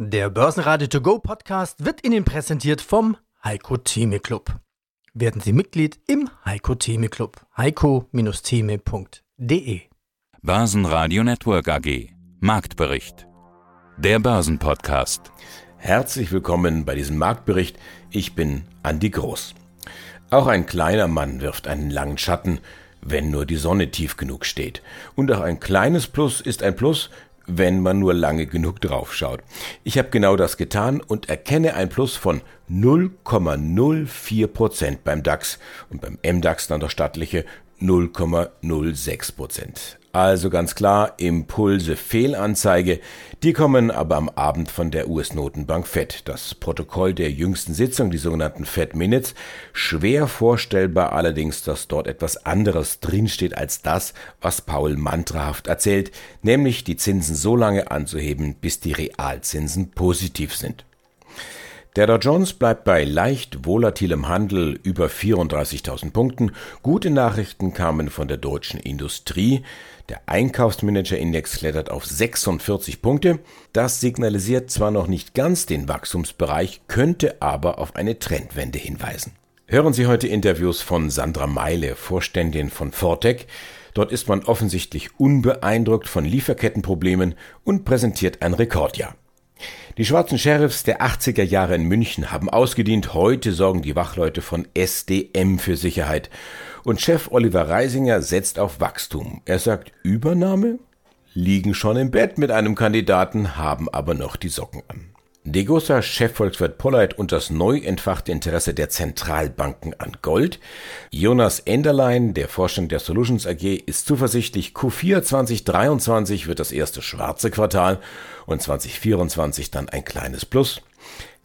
Der Börsenradio To Go Podcast wird Ihnen präsentiert vom Heiko Theme Club. Werden Sie Mitglied im Heiko Theme Club. heiko-theme.de Börsenradio Network AG Marktbericht. Der Börsenpodcast. Herzlich willkommen bei diesem Marktbericht. Ich bin Andi Groß. Auch ein kleiner Mann wirft einen langen Schatten, wenn nur die Sonne tief genug steht. Und auch ein kleines Plus ist ein Plus, wenn man nur lange genug draufschaut. Ich habe genau das getan und erkenne ein Plus von 0,04 Prozent beim DAX und beim MDAX dann der stattliche 0,06 Prozent. Also ganz klar, Impulse Fehlanzeige, die kommen aber am Abend von der US-Notenbank Fed. Das Protokoll der jüngsten Sitzung, die sogenannten Fed Minutes, schwer vorstellbar allerdings, dass dort etwas anderes drinsteht als das, was Paul mantrahaft erzählt, nämlich die Zinsen so lange anzuheben, bis die Realzinsen positiv sind. Der Dow Jones bleibt bei leicht volatilem Handel über 34.000 Punkten. Gute Nachrichten kamen von der deutschen Industrie. Der Einkaufsmanager-Index klettert auf 46 Punkte. Das signalisiert zwar noch nicht ganz den Wachstumsbereich, könnte aber auf eine Trendwende hinweisen. Hören Sie heute Interviews von Sandra Meile, Vorständin von Fortec. Dort ist man offensichtlich unbeeindruckt von Lieferkettenproblemen und präsentiert ein Rekordjahr. Die schwarzen Sheriffs der 80er Jahre in München haben ausgedient. Heute sorgen die Wachleute von SDM für Sicherheit. Und Chef Oliver Reisinger setzt auf Wachstum. Er sagt Übernahme? Liegen schon im Bett mit einem Kandidaten, haben aber noch die Socken an. Degosa Chefvolkswirt Polleit und das neu entfachte Interesse der Zentralbanken an Gold. Jonas Enderlein, der Vorstand der Solutions AG, ist zuversichtlich, Q4 2023 wird das erste schwarze Quartal und 2024 dann ein kleines Plus.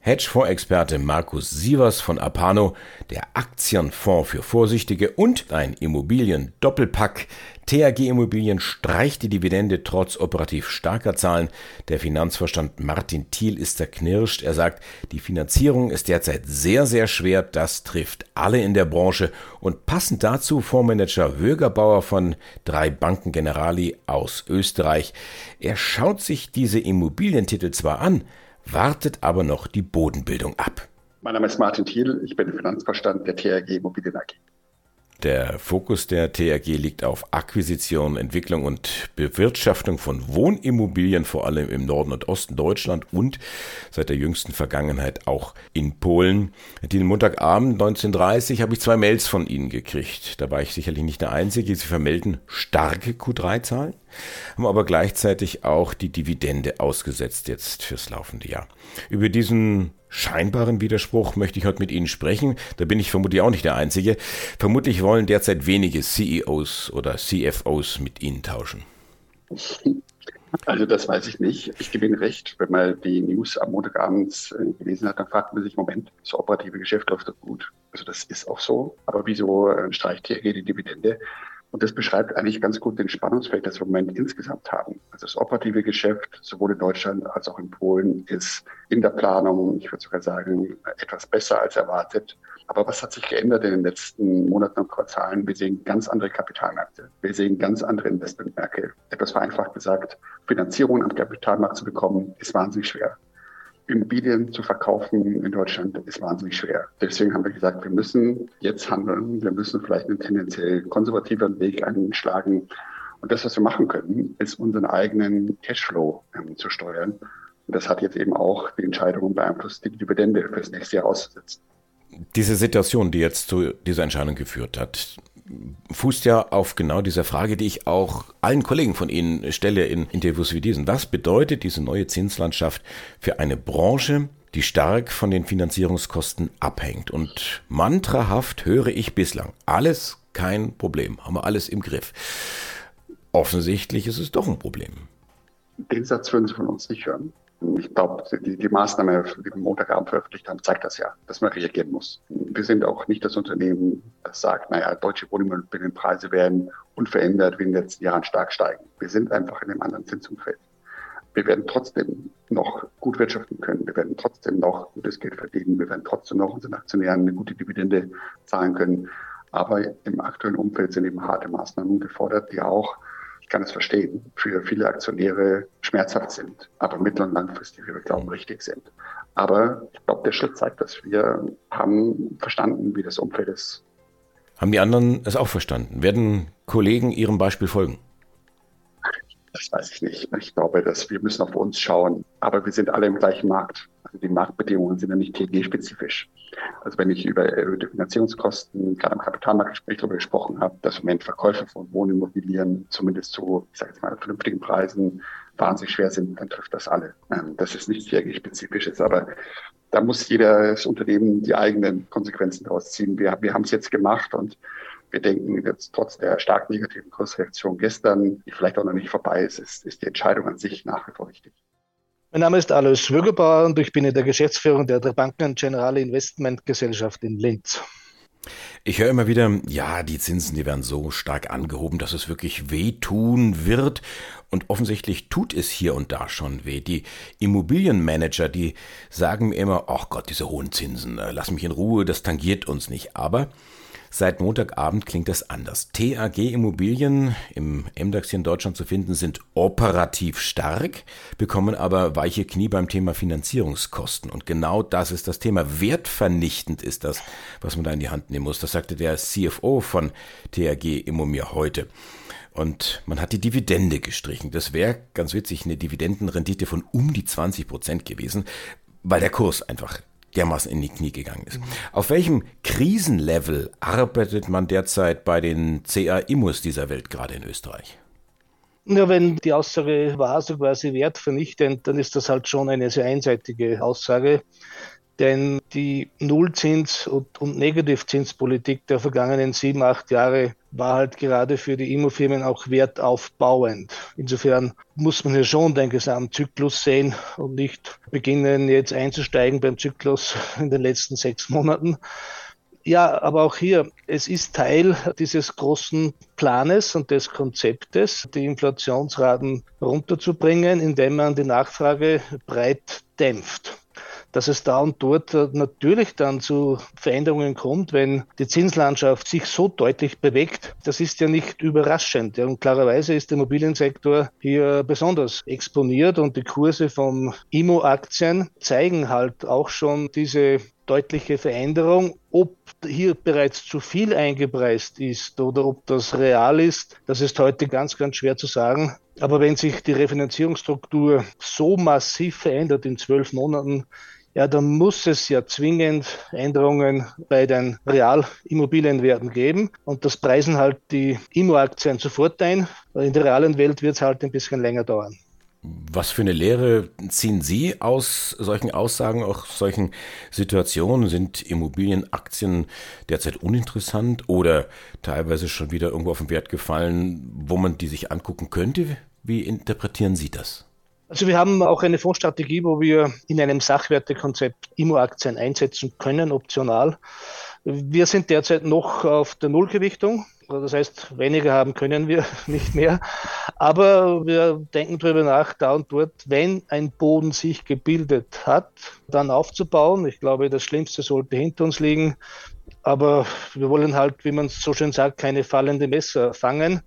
Hedgefondsexperte Markus Sievers von Apano, der Aktienfonds für Vorsichtige und ein Immobilien-Doppelpack. THG Immobilien streicht die Dividende trotz operativ starker Zahlen. Der Finanzvorstand Martin Thiel ist zerknirscht. Er sagt, die Finanzierung ist derzeit sehr, sehr schwer. Das trifft alle in der Branche. Und passend dazu Fondsmanager Wögerbauer von drei Banken Generali aus Österreich. Er schaut sich diese Immobilientitel zwar an, wartet aber noch die Bodenbildung ab. Mein Name ist Martin Thiel, ich bin Finanzvorstand der TRG Immobilien AG. Der Fokus der TRG liegt auf Akquisition, Entwicklung und Bewirtschaftung von Wohnimmobilien, vor allem im Norden und Osten Deutschland und seit der jüngsten Vergangenheit auch in Polen. Den Montagabend 1930 habe ich zwei Mails von Ihnen gekriegt. Da war ich sicherlich nicht der Einzige. Sie vermelden starke Q3-Zahlen, haben aber gleichzeitig auch die Dividende ausgesetzt jetzt fürs laufende Jahr. Über diesen scheinbaren Widerspruch möchte ich heute mit Ihnen sprechen. Da bin ich vermutlich auch nicht der Einzige. Vermutlich wollen derzeit wenige CEOs oder CFOs mit Ihnen tauschen. Also das weiß ich nicht. Ich gebe Ihnen recht, wenn man die News am Montagabend äh, gelesen hat, dann fragt man sich, Moment, das operative Geschäft läuft doch gut. Also das ist auch so. Aber wieso äh, streicht hier die Dividende? Und das beschreibt eigentlich ganz gut den Spannungsfeld, das wir im Moment insgesamt haben. Also das operative Geschäft, sowohl in Deutschland als auch in Polen, ist in der Planung, ich würde sogar sagen, etwas besser als erwartet. Aber was hat sich geändert in den letzten Monaten und Quartalen? Wir sehen ganz andere Kapitalmärkte. Wir sehen ganz andere Investmentmärkte. Etwas vereinfacht gesagt, Finanzierung am Kapitalmarkt zu bekommen, ist wahnsinnig schwer. Immobilien zu verkaufen in Deutschland ist wahnsinnig schwer. Deswegen haben wir gesagt, wir müssen jetzt handeln. Wir müssen vielleicht einen tendenziell konservativeren Weg einschlagen. Und das, was wir machen können, ist unseren eigenen Cashflow ähm, zu steuern. Und das hat jetzt eben auch die Entscheidung beeinflusst, die Dividende fürs nächste Jahr auszusetzen. Diese Situation, die jetzt zu dieser Entscheidung geführt hat, fußt ja auf genau dieser Frage, die ich auch allen Kollegen von Ihnen stelle in Interviews wie diesen. Was bedeutet diese neue Zinslandschaft für eine Branche, die stark von den Finanzierungskosten abhängt? Und mantrahaft höre ich bislang, alles kein Problem, haben wir alles im Griff. Offensichtlich ist es doch ein Problem. Den Satz würden Sie von uns nicht hören. Ich glaube, die, die Maßnahme, die wir Montagabend veröffentlicht haben, zeigt das ja, dass man reagieren muss. Wir sind auch nicht das Unternehmen, das sagt, naja, deutsche Wohnimmobilienpreise werden unverändert wie in den letzten Jahren stark steigen. Wir sind einfach in einem anderen Zinsumfeld. Wir werden trotzdem noch gut wirtschaften können. Wir werden trotzdem noch gutes Geld verdienen. Wir werden trotzdem noch unseren Aktionären eine gute Dividende zahlen können. Aber im aktuellen Umfeld sind eben harte Maßnahmen gefordert, die auch kann es verstehen, für viele Aktionäre schmerzhaft sind, aber mittel- und langfristig, wie wir glauben, richtig sind. Aber ich glaube, der Schritt zeigt, dass wir haben verstanden, wie das Umfeld ist. Haben die anderen es auch verstanden? Werden Kollegen Ihrem Beispiel folgen? Das weiß ich nicht. Ich glaube, dass wir müssen auf uns schauen. Aber wir sind alle im gleichen Markt. Also die Marktbedingungen sind ja nicht TG-spezifisch. Also wenn ich über erhöhte Finanzierungskosten, gerade im Kapitalmarktgespräch darüber gesprochen habe, dass im Moment Verkäufe von Wohnimmobilien zumindest zu, ich sage jetzt mal, vernünftigen Preisen wahnsinnig schwer sind, dann trifft das alle. Ähm, das ist nichts TG-spezifisches. Aber da muss jedes Unternehmen die eigenen Konsequenzen daraus ziehen. Wir, wir haben es jetzt gemacht und wir denken jetzt trotz der stark negativen Kursreaktion gestern, die vielleicht auch noch nicht vorbei ist, ist, ist die Entscheidung an sich nach wie vor richtig. Mein Name ist Alois Schwögerbauer und ich bin in der Geschäftsführung der Banken Generale Investment Gesellschaft in Linz. Ich höre immer wieder, ja, die Zinsen, die werden so stark angehoben, dass es wirklich wehtun wird. Und offensichtlich tut es hier und da schon weh. Die Immobilienmanager, die sagen mir immer, ach Gott, diese hohen Zinsen, äh, lass mich in Ruhe, das tangiert uns nicht. Aber Seit Montagabend klingt das anders. TAG Immobilien im MDAX hier in Deutschland zu finden sind operativ stark, bekommen aber weiche Knie beim Thema Finanzierungskosten. Und genau das ist das Thema. Wertvernichtend ist das, was man da in die Hand nehmen muss. Das sagte der CFO von TAG Immo mir heute. Und man hat die Dividende gestrichen. Das wäre ganz witzig eine Dividendenrendite von um die 20 Prozent gewesen, weil der Kurs einfach dermaßen in die Knie gegangen ist. Auf welchem Krisenlevel arbeitet man derzeit bei den CA-Immos dieser Welt gerade in Österreich? Ja, wenn die Aussage war, so quasi wertvernichtend, dann ist das halt schon eine sehr einseitige Aussage. Denn die Nullzins- und, und Negativzinspolitik der vergangenen sieben, acht Jahre war halt gerade für die Immofirmen auch wertaufbauend. Insofern muss man hier schon den Gesamtzyklus sehen und nicht beginnen, jetzt einzusteigen beim Zyklus in den letzten sechs Monaten. Ja, aber auch hier, es ist Teil dieses großen Planes und des Konzeptes, die Inflationsraten runterzubringen, indem man die Nachfrage breit dämpft dass es da und dort äh, natürlich dann zu Veränderungen kommt, wenn die Zinslandschaft sich so deutlich bewegt. Das ist ja nicht überraschend. Und klarerweise ist der Immobiliensektor hier besonders exponiert und die Kurse von IMO-Aktien zeigen halt auch schon diese deutliche Veränderung. Ob hier bereits zu viel eingepreist ist oder ob das real ist, das ist heute ganz, ganz schwer zu sagen. Aber wenn sich die Refinanzierungsstruktur so massiv verändert in zwölf Monaten, ja, dann muss es ja zwingend Änderungen bei den Realimmobilienwerten geben. Und das preisen halt die Immo-Aktien sofort ein. In der realen Welt wird es halt ein bisschen länger dauern. Was für eine Lehre ziehen Sie aus solchen Aussagen, auch solchen Situationen? Sind Immobilienaktien derzeit uninteressant oder teilweise schon wieder irgendwo auf den Wert gefallen, wo man die sich angucken könnte? Wie interpretieren Sie das? Also wir haben auch eine Fondsstrategie, wo wir in einem Sachwertekonzept Immo-Aktien einsetzen können, optional. Wir sind derzeit noch auf der Nullgewichtung. Das heißt, weniger haben können wir nicht mehr. Aber wir denken darüber nach, da und dort, wenn ein Boden sich gebildet hat, dann aufzubauen. Ich glaube, das Schlimmste sollte hinter uns liegen. Aber wir wollen halt, wie man so schön sagt, keine fallende Messer fangen.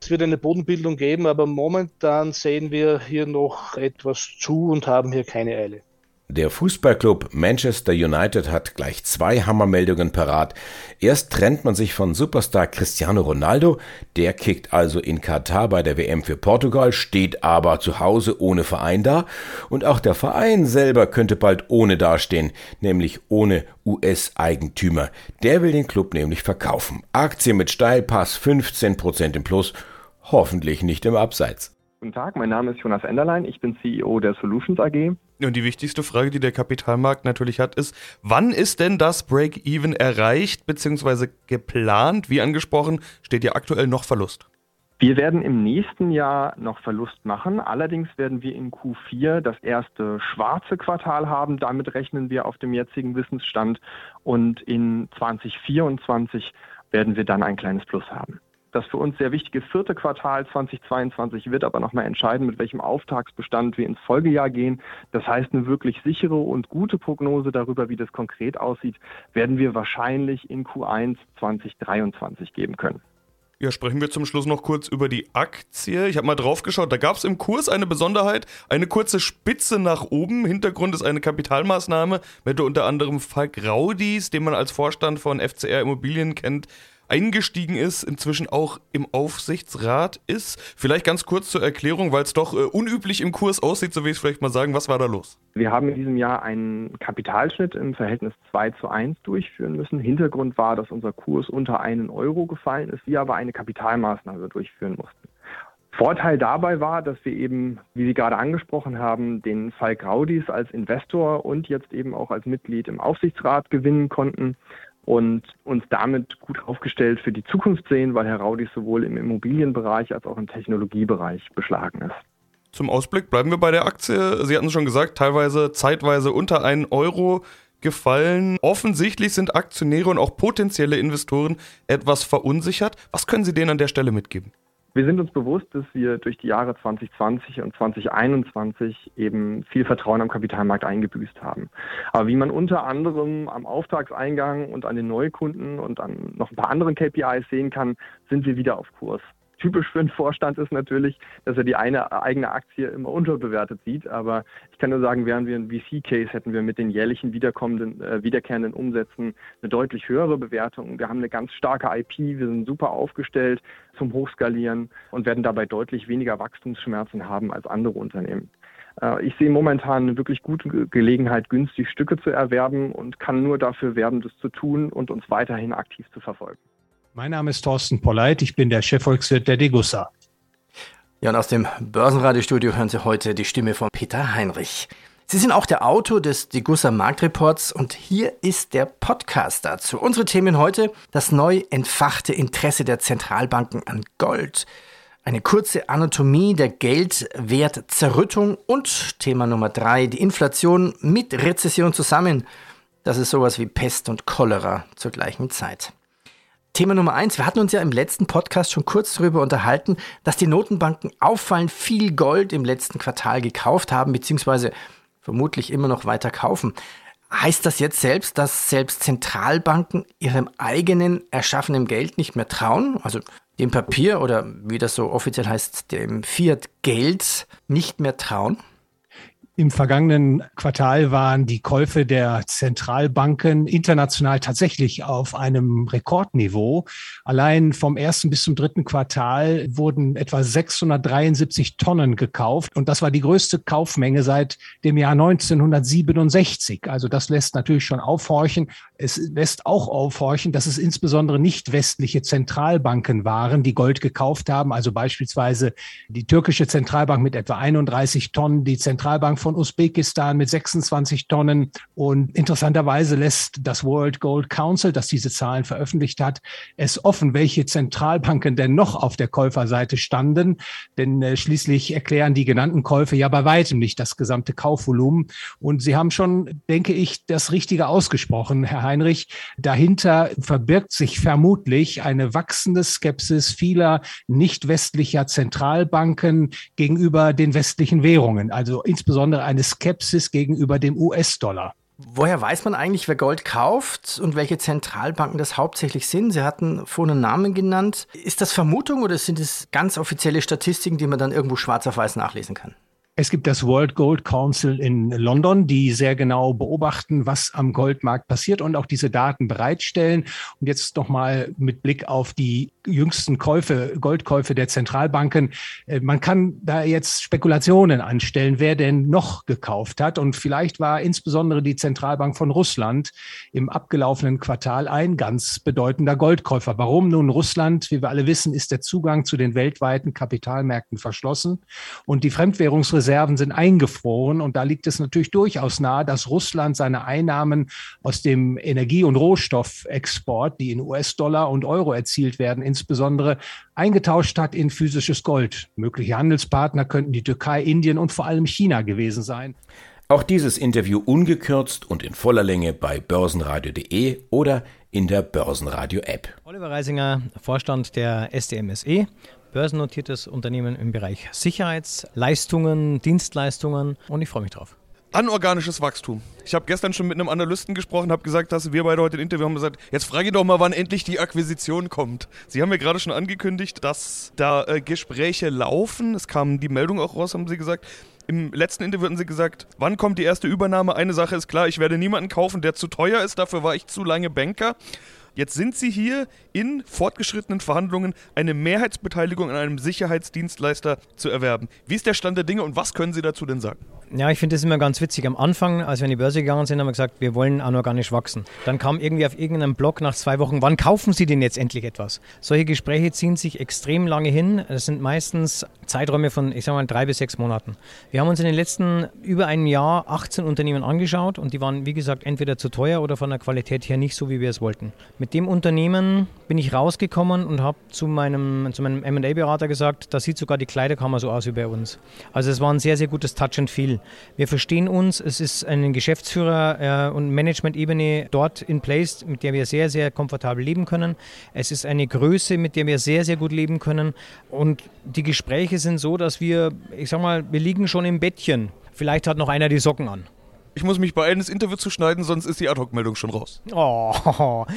Es wird eine Bodenbildung geben, aber momentan sehen wir hier noch etwas zu und haben hier keine Eile. Der Fußballclub Manchester United hat gleich zwei Hammermeldungen parat. Erst trennt man sich von Superstar Cristiano Ronaldo, der kickt also in Katar bei der WM für Portugal, steht aber zu Hause ohne Verein da. Und auch der Verein selber könnte bald ohne dastehen, nämlich ohne US-Eigentümer. Der will den Club nämlich verkaufen. Aktie mit Steilpass 15% im Plus, hoffentlich nicht im Abseits. Guten Tag, mein Name ist Jonas Enderlein, ich bin CEO der Solutions AG. Und die wichtigste Frage, die der Kapitalmarkt natürlich hat, ist, wann ist denn das Break-Even erreicht bzw. geplant? Wie angesprochen, steht ja aktuell noch Verlust. Wir werden im nächsten Jahr noch Verlust machen. Allerdings werden wir in Q4 das erste schwarze Quartal haben. Damit rechnen wir auf dem jetzigen Wissensstand. Und in 2024 werden wir dann ein kleines Plus haben. Das für uns sehr wichtige vierte Quartal 2022 wird aber nochmal entscheiden, mit welchem Auftragsbestand wir ins Folgejahr gehen. Das heißt, eine wirklich sichere und gute Prognose darüber, wie das konkret aussieht, werden wir wahrscheinlich in Q1 2023 geben können. Ja, sprechen wir zum Schluss noch kurz über die Aktie. Ich habe mal drauf geschaut, da gab es im Kurs eine Besonderheit, eine kurze Spitze nach oben. Hintergrund ist eine Kapitalmaßnahme, mit unter anderem Falk Raudis, den man als Vorstand von FCR Immobilien kennt, eingestiegen ist, inzwischen auch im Aufsichtsrat ist. Vielleicht ganz kurz zur Erklärung, weil es doch äh, unüblich im Kurs aussieht, so will ich es vielleicht mal sagen. Was war da los? Wir haben in diesem Jahr einen Kapitalschnitt im Verhältnis 2 zu 1 durchführen müssen. Hintergrund war, dass unser Kurs unter einen Euro gefallen ist, wir aber eine Kapitalmaßnahme durchführen mussten. Vorteil dabei war, dass wir eben, wie Sie gerade angesprochen haben, den Falk Raudis als Investor und jetzt eben auch als Mitglied im Aufsichtsrat gewinnen konnten und uns damit gut aufgestellt für die Zukunft sehen, weil Herr Raudis sowohl im Immobilienbereich als auch im Technologiebereich beschlagen ist. Zum Ausblick bleiben wir bei der Aktie. Sie hatten es schon gesagt, teilweise zeitweise unter einen Euro gefallen. Offensichtlich sind Aktionäre und auch potenzielle Investoren etwas verunsichert. Was können Sie denen an der Stelle mitgeben? Wir sind uns bewusst, dass wir durch die Jahre 2020 und 2021 eben viel Vertrauen am Kapitalmarkt eingebüßt haben. Aber wie man unter anderem am Auftragseingang und an den Neukunden und an noch ein paar anderen KPIs sehen kann, sind wir wieder auf Kurs typisch für einen Vorstand ist natürlich, dass er die eine eigene Aktie immer unterbewertet sieht. Aber ich kann nur sagen, wären wir ein VC-Case, hätten wir mit den jährlichen wiederkommenden, äh, wiederkehrenden Umsätzen eine deutlich höhere Bewertung. Wir haben eine ganz starke IP, wir sind super aufgestellt zum Hochskalieren und werden dabei deutlich weniger Wachstumsschmerzen haben als andere Unternehmen. Äh, ich sehe momentan eine wirklich gute Gelegenheit, günstig Stücke zu erwerben und kann nur dafür werben, das zu tun und uns weiterhin aktiv zu verfolgen. Mein Name ist Thorsten Polleit, ich bin der Chefvolkswirt der Degussa. Ja, und aus dem Börsenradiostudio hören Sie heute die Stimme von Peter Heinrich. Sie sind auch der Autor des Degussa Marktreports und hier ist der Podcast dazu. Unsere Themen heute: das neu entfachte Interesse der Zentralbanken an Gold, eine kurze Anatomie der Geldwertzerrüttung und Thema Nummer drei: die Inflation mit Rezession zusammen. Das ist sowas wie Pest und Cholera zur gleichen Zeit. Thema Nummer eins. Wir hatten uns ja im letzten Podcast schon kurz darüber unterhalten, dass die Notenbanken auffallend viel Gold im letzten Quartal gekauft haben, beziehungsweise vermutlich immer noch weiter kaufen. Heißt das jetzt selbst, dass selbst Zentralbanken ihrem eigenen erschaffenen Geld nicht mehr trauen? Also dem Papier oder wie das so offiziell heißt, dem Fiat-Geld nicht mehr trauen? Im vergangenen Quartal waren die Käufe der Zentralbanken international tatsächlich auf einem Rekordniveau. Allein vom ersten bis zum dritten Quartal wurden etwa 673 Tonnen gekauft. Und das war die größte Kaufmenge seit dem Jahr 1967. Also das lässt natürlich schon aufhorchen. Es lässt auch aufhorchen, dass es insbesondere nicht westliche Zentralbanken waren, die Gold gekauft haben. Also beispielsweise die türkische Zentralbank mit etwa 31 Tonnen, die Zentralbank von Usbekistan mit 26 Tonnen. Und interessanterweise lässt das World Gold Council, das diese Zahlen veröffentlicht hat, es offen, welche Zentralbanken denn noch auf der Käuferseite standen. Denn äh, schließlich erklären die genannten Käufe ja bei weitem nicht das gesamte Kaufvolumen. Und Sie haben schon, denke ich, das Richtige ausgesprochen, Herr Heinrich. Dahinter verbirgt sich vermutlich eine wachsende Skepsis vieler nicht westlicher Zentralbanken gegenüber den westlichen Währungen. Also insbesondere eine Skepsis gegenüber dem US-Dollar. Woher weiß man eigentlich, wer Gold kauft und welche Zentralbanken das hauptsächlich sind? Sie hatten vorhin einen Namen genannt. Ist das Vermutung oder sind es ganz offizielle Statistiken, die man dann irgendwo schwarz auf weiß nachlesen kann? Es gibt das World Gold Council in London, die sehr genau beobachten, was am Goldmarkt passiert und auch diese Daten bereitstellen. Und jetzt nochmal mit Blick auf die jüngsten Käufe, Goldkäufe der Zentralbanken. Äh, man kann da jetzt Spekulationen anstellen, wer denn noch gekauft hat. Und vielleicht war insbesondere die Zentralbank von Russland im abgelaufenen Quartal ein ganz bedeutender Goldkäufer. Warum nun Russland? Wie wir alle wissen, ist der Zugang zu den weltweiten Kapitalmärkten verschlossen und die Fremdwährungsreserve Reserven sind eingefroren. Und da liegt es natürlich durchaus nahe, dass Russland seine Einnahmen aus dem Energie- und Rohstoffexport, die in US-Dollar und Euro erzielt werden, insbesondere eingetauscht hat in physisches Gold. Mögliche Handelspartner könnten die Türkei, Indien und vor allem China gewesen sein. Auch dieses Interview ungekürzt und in voller Länge bei börsenradio.de oder in der Börsenradio-App. Oliver Reisinger, Vorstand der SDMSE börsennotiertes Unternehmen im Bereich Sicherheitsleistungen, Dienstleistungen und ich freue mich drauf. Anorganisches Wachstum. Ich habe gestern schon mit einem Analysten gesprochen, habe gesagt, dass wir beide heute ein Interview haben gesagt, jetzt frage ich doch mal, wann endlich die Akquisition kommt. Sie haben ja gerade schon angekündigt, dass da äh, Gespräche laufen. Es kam die Meldung auch raus, haben Sie gesagt. Im letzten Interview hatten Sie gesagt, wann kommt die erste Übernahme? Eine Sache ist klar, ich werde niemanden kaufen, der zu teuer ist. Dafür war ich zu lange Banker. Jetzt sind Sie hier in fortgeschrittenen Verhandlungen, eine Mehrheitsbeteiligung an einem Sicherheitsdienstleister zu erwerben. Wie ist der Stand der Dinge und was können Sie dazu denn sagen? Ja, ich finde das immer ganz witzig. Am Anfang, als wir an die Börse gegangen sind, haben wir gesagt, wir wollen anorganisch wachsen. Dann kam irgendwie auf irgendeinem Blog nach zwei Wochen, wann kaufen Sie denn jetzt endlich etwas? Solche Gespräche ziehen sich extrem lange hin. Das sind meistens Zeiträume von, ich sage mal, drei bis sechs Monaten. Wir haben uns in den letzten über einem Jahr 18 Unternehmen angeschaut und die waren, wie gesagt, entweder zu teuer oder von der Qualität her nicht so, wie wir es wollten. Mit dem Unternehmen bin ich rausgekommen und habe zu meinem, zu meinem M&A-Berater gesagt, da sieht sogar die Kleiderkammer so aus wie bei uns. Also es war ein sehr, sehr gutes Touch and Feel. Wir verstehen uns, es ist eine Geschäftsführer- äh, und Management-Ebene dort in place, mit der wir sehr, sehr komfortabel leben können. Es ist eine Größe, mit der wir sehr, sehr gut leben können. Und die Gespräche sind so, dass wir, ich sag mal, wir liegen schon im Bettchen. Vielleicht hat noch einer die Socken an. Ich muss mich beeilen, das Interview zu schneiden, sonst ist die Ad-Hoc-Meldung schon raus. Oh,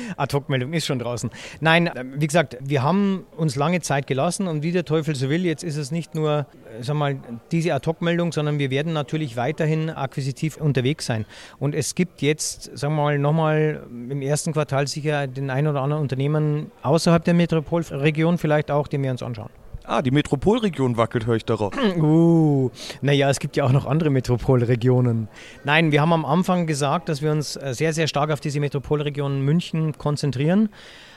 Ad-Hoc-Meldung ist schon draußen. Nein, wie gesagt, wir haben uns lange Zeit gelassen und wie der Teufel so will, jetzt ist es nicht nur äh, sag mal, diese Ad-Hoc-Meldung, sondern wir werden natürlich weiterhin akquisitiv unterwegs sein. Und es gibt jetzt, sagen wir mal, nochmal im ersten Quartal sicher den ein oder anderen Unternehmen außerhalb der Metropolregion vielleicht auch, den wir uns anschauen. Ah, die Metropolregion wackelt, höre ich darauf. Uh, naja, es gibt ja auch noch andere Metropolregionen. Nein, wir haben am Anfang gesagt, dass wir uns äh, sehr, sehr stark auf diese Metropolregion München konzentrieren.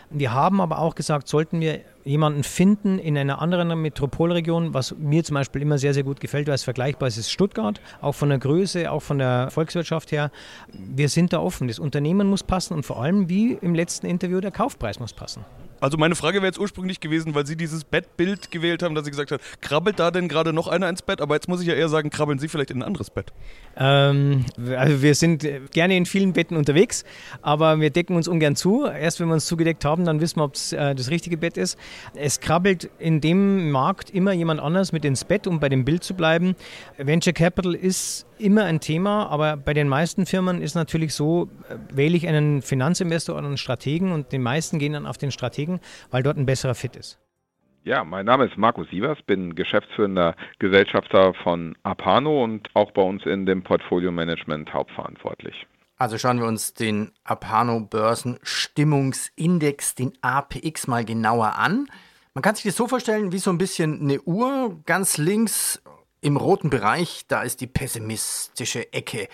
Wir haben aber auch gesagt, sollten wir jemanden finden in einer anderen Metropolregion, was mir zum Beispiel immer sehr, sehr gut gefällt, weil es vergleichbar ist, ist Stuttgart, auch von der Größe, auch von der Volkswirtschaft her. Wir sind da offen. Das Unternehmen muss passen und vor allem, wie im letzten Interview, der Kaufpreis muss passen. Also meine Frage wäre jetzt ursprünglich gewesen, weil Sie dieses Bettbild gewählt haben, dass Sie gesagt haben, krabbelt da denn gerade noch einer ins Bett? Aber jetzt muss ich ja eher sagen, krabbeln Sie vielleicht in ein anderes Bett. Ähm, also wir sind gerne in vielen Betten unterwegs, aber wir decken uns ungern zu. Erst wenn wir uns zugedeckt haben, dann wissen wir, ob es äh, das richtige Bett ist. Es krabbelt in dem Markt immer jemand anders mit ins Bett, um bei dem Bild zu bleiben. Venture Capital ist immer ein Thema, aber bei den meisten Firmen ist natürlich so, äh, wähle ich einen Finanzinvestor oder einen Strategen und die meisten gehen dann auf den Strategen, weil dort ein besserer Fit ist. Ja, mein Name ist Markus Sievers, bin geschäftsführender Gesellschafter von Apano und auch bei uns in dem Portfolio Management hauptverantwortlich. Also schauen wir uns den Apano Börsenstimmungsindex, den APX, mal genauer an. Man kann sich das so vorstellen wie so ein bisschen eine Uhr. Ganz links im roten Bereich, da ist die pessimistische Ecke.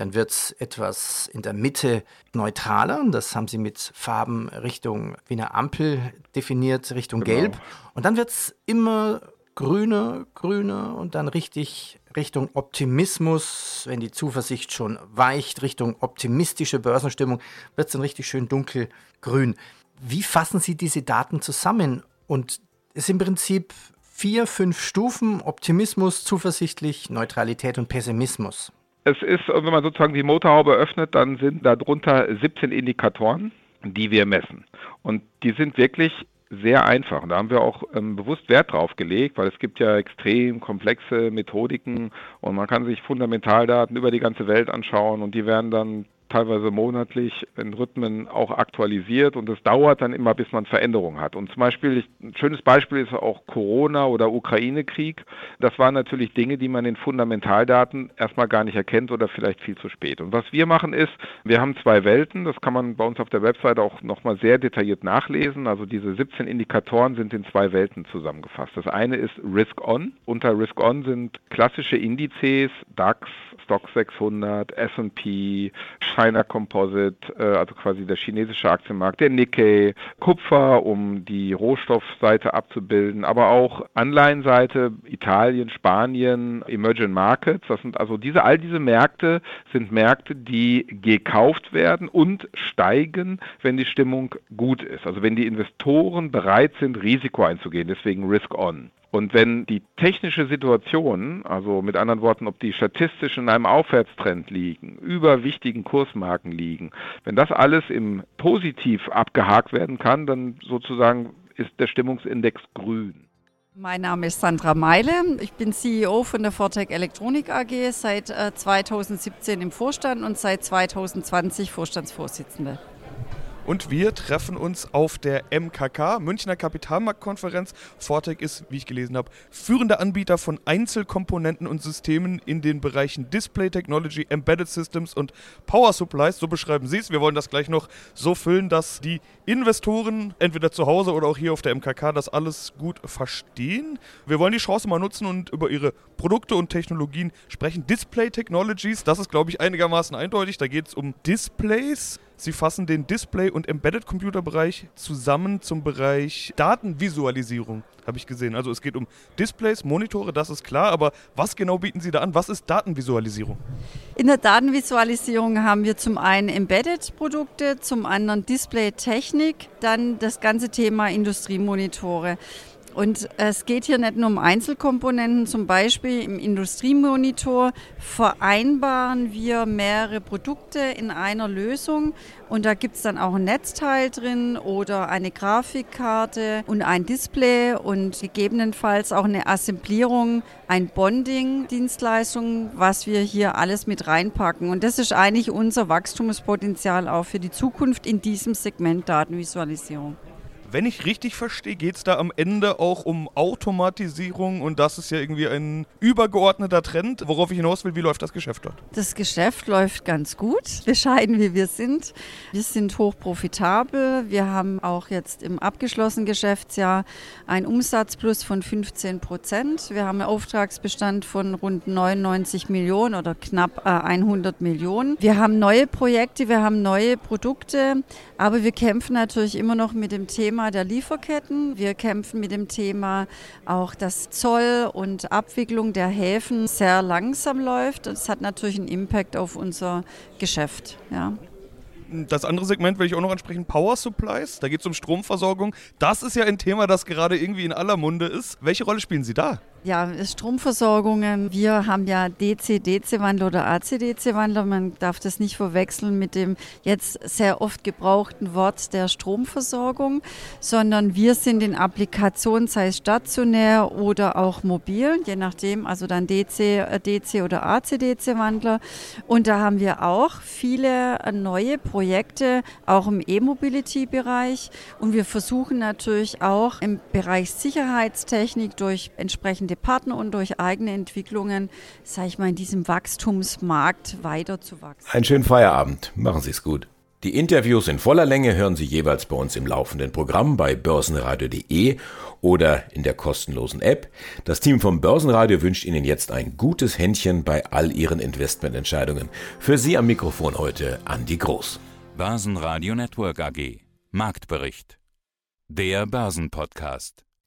Dann wird es etwas in der Mitte neutraler. Das haben sie mit Farben Richtung wie eine Ampel definiert, Richtung genau. Gelb. Und dann wird es immer grüner, grüner und dann richtig Richtung Optimismus, wenn die Zuversicht schon weicht, Richtung optimistische Börsenstimmung, wird es dann richtig schön dunkelgrün. Wie fassen Sie diese Daten zusammen? Und es ist im Prinzip vier, fünf Stufen, Optimismus, zuversichtlich, Neutralität und Pessimismus. Es ist, wenn man sozusagen die Motorhaube öffnet, dann sind darunter 17 Indikatoren, die wir messen. Und die sind wirklich sehr einfach. Und da haben wir auch ähm, bewusst Wert drauf gelegt, weil es gibt ja extrem komplexe Methodiken und man kann sich Fundamentaldaten über die ganze Welt anschauen und die werden dann teilweise monatlich in Rhythmen auch aktualisiert und es dauert dann immer, bis man Veränderungen hat. Und zum Beispiel, ein schönes Beispiel ist auch Corona oder Ukraine-Krieg. Das waren natürlich Dinge, die man in Fundamentaldaten erstmal gar nicht erkennt oder vielleicht viel zu spät. Und was wir machen ist, wir haben zwei Welten, das kann man bei uns auf der Website auch nochmal sehr detailliert nachlesen. Also diese 17 Indikatoren sind in zwei Welten zusammengefasst. Das eine ist Risk-On. Unter Risk-On sind klassische Indizes, DAX, Stock 600, S&P, China Composite, äh, also quasi der chinesische Aktienmarkt, der Nikkei, Kupfer, um die Rohstoffseite abzubilden, aber auch Anleihenseite, Italien, Spanien, Emerging Markets. Das sind also diese, all diese Märkte sind Märkte, die gekauft werden und steigen, wenn die Stimmung gut ist. Also wenn die Investoren bereit sind, Risiko einzugehen, deswegen Risk On. Und wenn die technische Situation, also mit anderen Worten, ob die statistisch in einem Aufwärtstrend liegen, über wichtigen Kursmarken liegen, wenn das alles im Positiv abgehakt werden kann, dann sozusagen ist der Stimmungsindex grün. Mein Name ist Sandra Meile. Ich bin CEO von der Fortec Elektronik AG, seit 2017 äh, im Vorstand und seit 2020 Vorstandsvorsitzende. Und wir treffen uns auf der MKK, Münchner Kapitalmarktkonferenz. Fortec ist, wie ich gelesen habe, führender Anbieter von Einzelkomponenten und Systemen in den Bereichen Display Technology, Embedded Systems und Power Supplies. So beschreiben Sie es. Wir wollen das gleich noch so füllen, dass die Investoren entweder zu Hause oder auch hier auf der MKK das alles gut verstehen. Wir wollen die Chance mal nutzen und über ihre Produkte und Technologien sprechen. Display Technologies, das ist, glaube ich, einigermaßen eindeutig. Da geht es um Displays. Sie fassen den Display- und Embedded-Computer-Bereich zusammen zum Bereich Datenvisualisierung, habe ich gesehen. Also es geht um Displays, Monitore, das ist klar, aber was genau bieten Sie da an? Was ist Datenvisualisierung? In der Datenvisualisierung haben wir zum einen Embedded-Produkte, zum anderen Display-Technik, dann das ganze Thema Industriemonitore. Und es geht hier nicht nur um Einzelkomponenten, zum Beispiel im Industriemonitor vereinbaren wir mehrere Produkte in einer Lösung und da gibt es dann auch ein Netzteil drin oder eine Grafikkarte und ein Display und gegebenenfalls auch eine Assemblierung, ein Bonding-Dienstleistung, was wir hier alles mit reinpacken. Und das ist eigentlich unser Wachstumspotenzial auch für die Zukunft in diesem Segment Datenvisualisierung. Wenn ich richtig verstehe, geht es da am Ende auch um Automatisierung und das ist ja irgendwie ein übergeordneter Trend. Worauf ich hinaus will, wie läuft das Geschäft dort? Das Geschäft läuft ganz gut, bescheiden wie wir sind. Wir sind hoch profitabel. Wir haben auch jetzt im abgeschlossenen Geschäftsjahr einen Umsatzplus von 15 Prozent. Wir haben einen Auftragsbestand von rund 99 Millionen oder knapp 100 Millionen. Wir haben neue Projekte, wir haben neue Produkte, aber wir kämpfen natürlich immer noch mit dem Thema, Thema der Lieferketten. Wir kämpfen mit dem Thema auch, dass Zoll und Abwicklung der Häfen sehr langsam läuft. Das hat natürlich einen Impact auf unser Geschäft. Ja. Das andere Segment will ich auch noch ansprechen, Power Supplies. Da geht es um Stromversorgung. Das ist ja ein Thema, das gerade irgendwie in aller Munde ist. Welche Rolle spielen Sie da? Ja, Stromversorgungen. Wir haben ja DC-DC-Wandler oder AC-DC-Wandler. Man darf das nicht verwechseln mit dem jetzt sehr oft gebrauchten Wort der Stromversorgung, sondern wir sind in Applikationen, sei es stationär oder auch mobil, je nachdem, also dann DC, äh, DC oder AC-DC-Wandler. Und da haben wir auch viele neue Projekte, auch im E-Mobility-Bereich. Und wir versuchen natürlich auch im Bereich Sicherheitstechnik durch entsprechende bestehende Partner und durch eigene Entwicklungen, sage ich mal, in diesem Wachstumsmarkt weiterzuwachsen. Einen schönen Feierabend. Machen Sie es gut. Die Interviews in voller Länge hören Sie jeweils bei uns im laufenden Programm bei börsenradio.de oder in der kostenlosen App. Das Team vom Börsenradio wünscht Ihnen jetzt ein gutes Händchen bei all Ihren Investmententscheidungen. Für Sie am Mikrofon heute Andi Groß. Börsenradio Network AG. Marktbericht. Der Börsenpodcast.